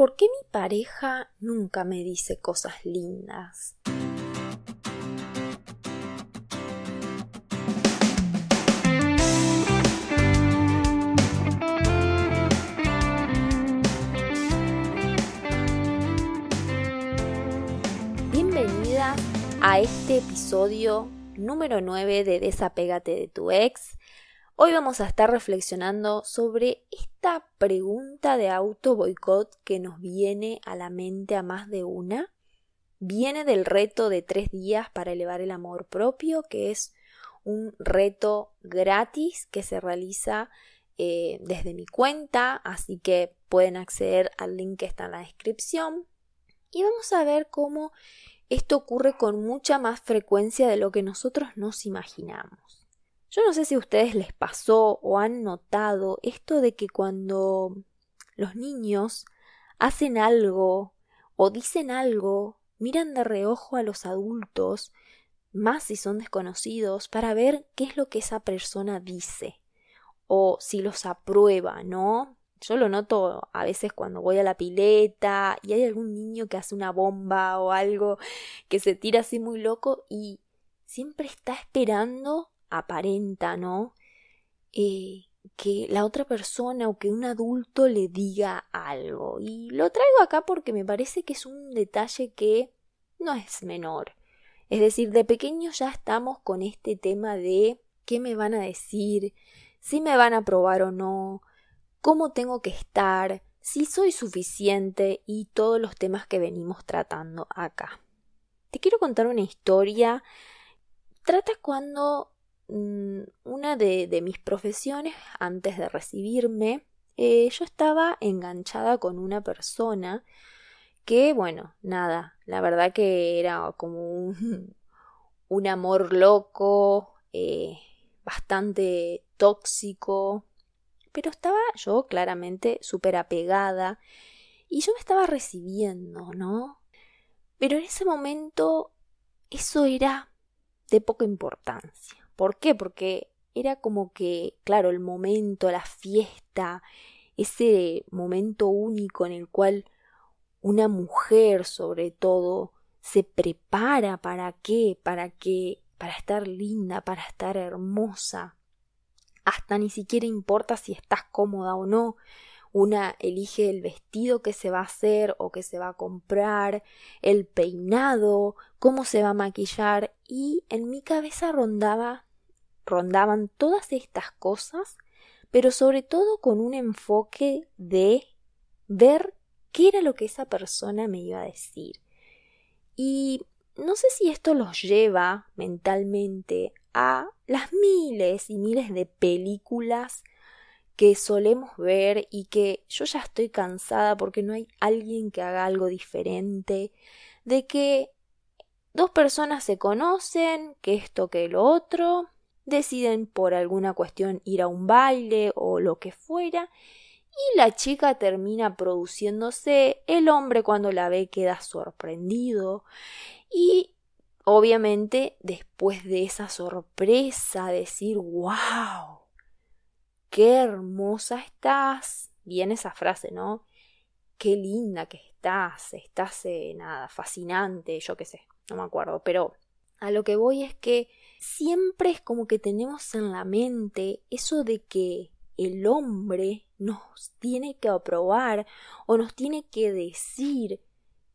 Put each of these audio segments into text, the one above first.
¿Por qué mi pareja nunca me dice cosas lindas? Bienvenidas a este episodio número 9 de Desapégate de tu ex. Hoy vamos a estar reflexionando sobre esta pregunta de auto boicot que nos viene a la mente a más de una. Viene del reto de tres días para elevar el amor propio, que es un reto gratis que se realiza eh, desde mi cuenta, así que pueden acceder al link que está en la descripción. Y vamos a ver cómo esto ocurre con mucha más frecuencia de lo que nosotros nos imaginamos. Yo no sé si a ustedes les pasó o han notado esto de que cuando los niños hacen algo o dicen algo, miran de reojo a los adultos, más si son desconocidos, para ver qué es lo que esa persona dice o si los aprueba, ¿no? Yo lo noto a veces cuando voy a la pileta y hay algún niño que hace una bomba o algo que se tira así muy loco y siempre está esperando aparenta, ¿no? Eh, que la otra persona o que un adulto le diga algo. Y lo traigo acá porque me parece que es un detalle que no es menor. Es decir, de pequeño ya estamos con este tema de qué me van a decir, si me van a probar o no, cómo tengo que estar, si soy suficiente y todos los temas que venimos tratando acá. Te quiero contar una historia. Trata cuando una de, mis profesiones antes de recibirme, eh, yo estaba enganchada con una persona que, bueno, nada, la verdad que era como un, un amor loco, eh, bastante tóxico, pero estaba yo claramente súper apegada y yo me estaba recibiendo, ¿no? Pero en ese momento eso era de poca importancia. ¿Por qué? Porque era como que, claro, el momento, la fiesta, ese momento único en el cual una mujer sobre todo se prepara para qué, para qué, para estar linda, para estar hermosa. Hasta ni siquiera importa si estás cómoda o no. Una elige el vestido que se va a hacer o que se va a comprar, el peinado, cómo se va a maquillar y en mi cabeza rondaba rondaban todas estas cosas, pero sobre todo con un enfoque de ver qué era lo que esa persona me iba a decir. Y no sé si esto los lleva mentalmente a las miles y miles de películas que solemos ver y que yo ya estoy cansada porque no hay alguien que haga algo diferente, de que dos personas se conocen, que esto que lo otro, deciden por alguna cuestión ir a un baile o lo que fuera, y la chica termina produciéndose, el hombre cuando la ve queda sorprendido y obviamente después de esa sorpresa decir wow, qué hermosa estás, viene esa frase, ¿no? Qué linda que estás, estás eh, nada, fascinante, yo qué sé, no me acuerdo, pero a lo que voy es que siempre es como que tenemos en la mente eso de que el hombre nos tiene que aprobar o nos tiene que decir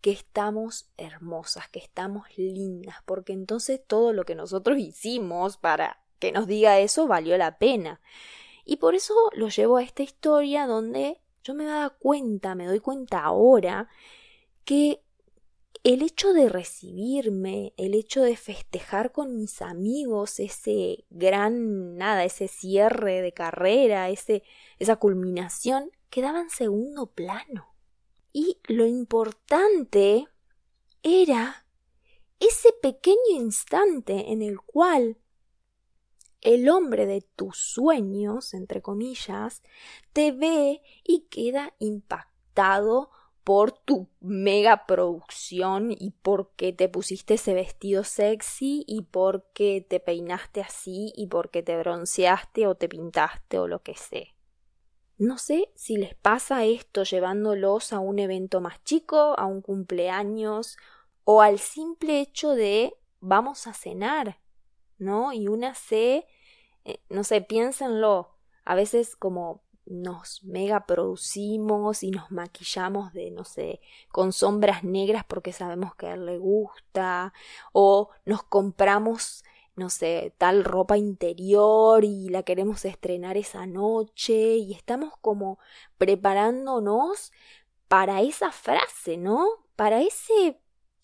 que estamos hermosas, que estamos lindas, porque entonces todo lo que nosotros hicimos para que nos diga eso valió la pena. Y por eso lo llevo a esta historia donde yo me da cuenta, me doy cuenta ahora que el hecho de recibirme, el hecho de festejar con mis amigos ese gran nada, ese cierre de carrera, ese, esa culminación, quedaba en segundo plano. Y lo importante era ese pequeño instante en el cual el hombre de tus sueños, entre comillas, te ve y queda impactado por tu mega producción y porque te pusiste ese vestido sexy y porque te peinaste así y porque te bronceaste o te pintaste o lo que sea. No sé si les pasa esto llevándolos a un evento más chico, a un cumpleaños o al simple hecho de vamos a cenar, ¿no? Y una se, eh, no sé, piénsenlo, a veces como nos mega producimos y nos maquillamos de, no sé, con sombras negras porque sabemos que a él le gusta, o nos compramos no sé, tal ropa interior y la queremos estrenar esa noche y estamos como preparándonos para esa frase, ¿no? Para ese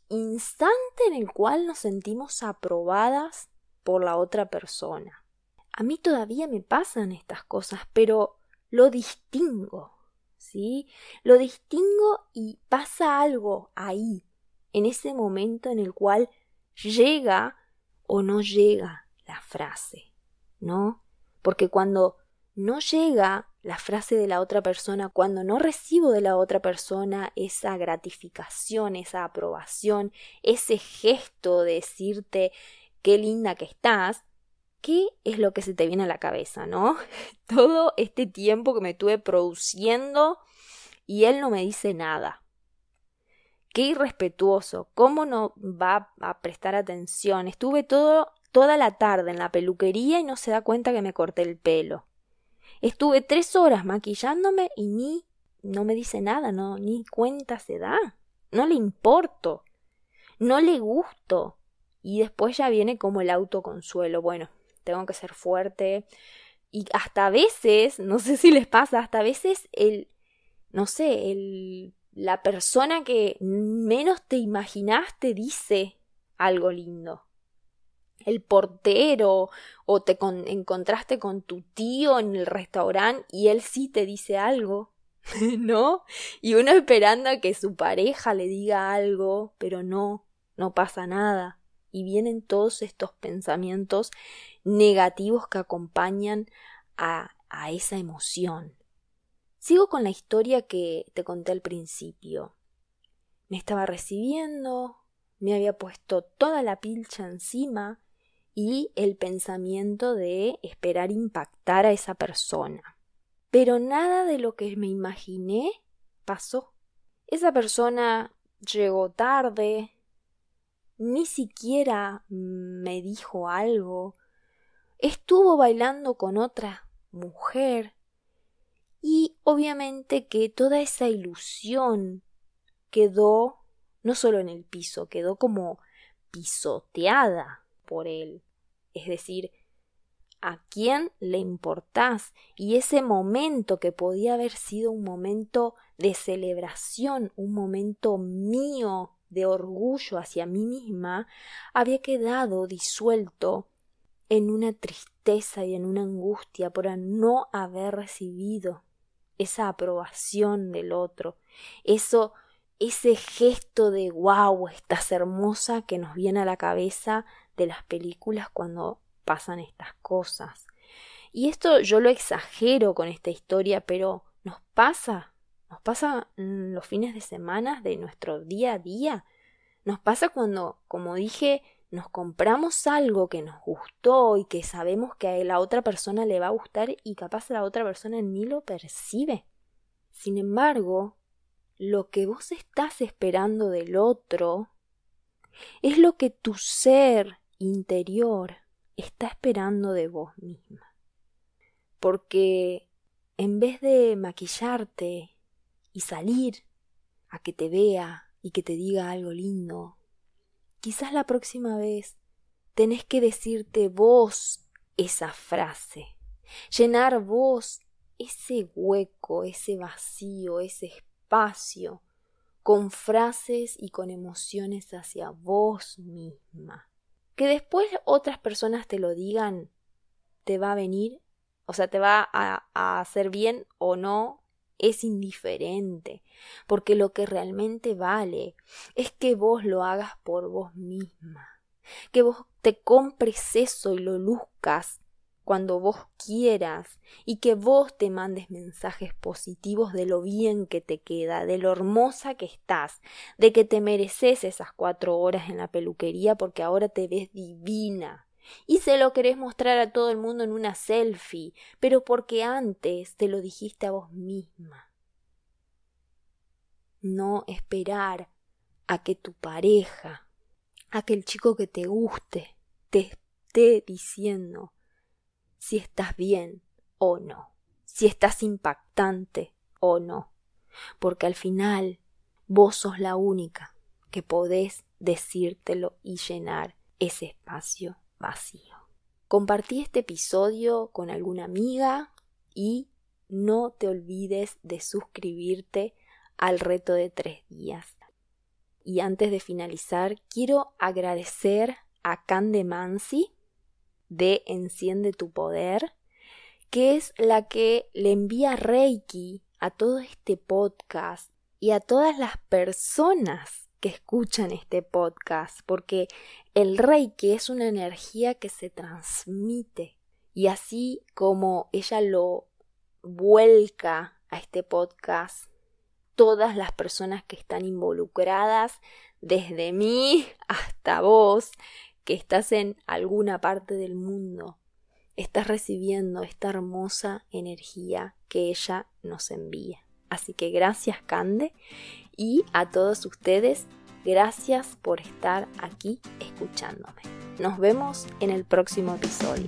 instante en el cual nos sentimos aprobadas por la otra persona. A mí todavía me pasan estas cosas, pero lo distingo, ¿sí? Lo distingo y pasa algo ahí, en ese momento en el cual llega o no llega la frase, ¿no? Porque cuando no llega la frase de la otra persona, cuando no recibo de la otra persona esa gratificación, esa aprobación, ese gesto de decirte qué linda que estás, ¿qué es lo que se te viene a la cabeza, no? Todo este tiempo que me estuve produciendo y él no me dice nada. Qué irrespetuoso, cómo no va a prestar atención. Estuve todo, toda la tarde en la peluquería y no se da cuenta que me corté el pelo. Estuve tres horas maquillándome y ni no me dice nada, no, ni cuenta se da. No le importo. No le gusto. Y después ya viene como el autoconsuelo. Bueno, tengo que ser fuerte. Y hasta a veces, no sé si les pasa, hasta a veces el, no sé, el la persona que menos te imaginaste dice algo lindo. El portero o te encontraste con tu tío en el restaurante y él sí te dice algo, ¿no? Y uno esperando a que su pareja le diga algo, pero no, no pasa nada. Y vienen todos estos pensamientos negativos que acompañan a, a esa emoción. Sigo con la historia que te conté al principio. Me estaba recibiendo, me había puesto toda la pilcha encima y el pensamiento de esperar impactar a esa persona. Pero nada de lo que me imaginé pasó. Esa persona llegó tarde, ni siquiera me dijo algo, estuvo bailando con otra mujer, y obviamente que toda esa ilusión quedó no solo en el piso, quedó como pisoteada por él. Es decir, a quién le importás y ese momento que podía haber sido un momento de celebración, un momento mío de orgullo hacia mí misma, había quedado disuelto en una tristeza y en una angustia por no haber recibido esa aprobación del otro, eso, ese gesto de wow, estás hermosa que nos viene a la cabeza de las películas cuando pasan estas cosas. Y esto yo lo exagero con esta historia, pero nos pasa, nos pasa los fines de semana de nuestro día a día. Nos pasa cuando, como dije, nos compramos algo que nos gustó y que sabemos que a la otra persona le va a gustar y capaz la otra persona ni lo percibe. Sin embargo, lo que vos estás esperando del otro es lo que tu ser interior está esperando de vos misma. Porque en vez de maquillarte y salir a que te vea y que te diga algo lindo, Quizás la próxima vez tenés que decirte vos esa frase, llenar vos ese hueco, ese vacío, ese espacio, con frases y con emociones hacia vos misma. Que después otras personas te lo digan, te va a venir, o sea, te va a, a hacer bien o no, es indiferente, porque lo que realmente vale es que vos lo hagas por vos misma, que vos te compres eso y lo luzcas cuando vos quieras y que vos te mandes mensajes positivos de lo bien que te queda, de lo hermosa que estás, de que te mereces esas cuatro horas en la peluquería porque ahora te ves divina. Y se lo querés mostrar a todo el mundo en una selfie, pero porque antes te lo dijiste a vos misma. No esperar a que tu pareja, a que el chico que te guste, te esté diciendo si estás bien o no, si estás impactante o no, porque al final vos sos la única que podés decírtelo y llenar ese espacio vacío. Compartí este episodio con alguna amiga y no te olvides de suscribirte al reto de tres días. Y antes de finalizar, quiero agradecer a Cande Mansi de Enciende tu Poder, que es la que le envía Reiki a todo este podcast y a todas las personas que escuchan este podcast, porque el Reiki es una energía que se transmite y así como ella lo vuelca a este podcast, todas las personas que están involucradas, desde mí hasta vos, que estás en alguna parte del mundo, estás recibiendo esta hermosa energía que ella nos envía. Así que gracias Cande y a todos ustedes, gracias por estar aquí escuchándome. Nos vemos en el próximo episodio.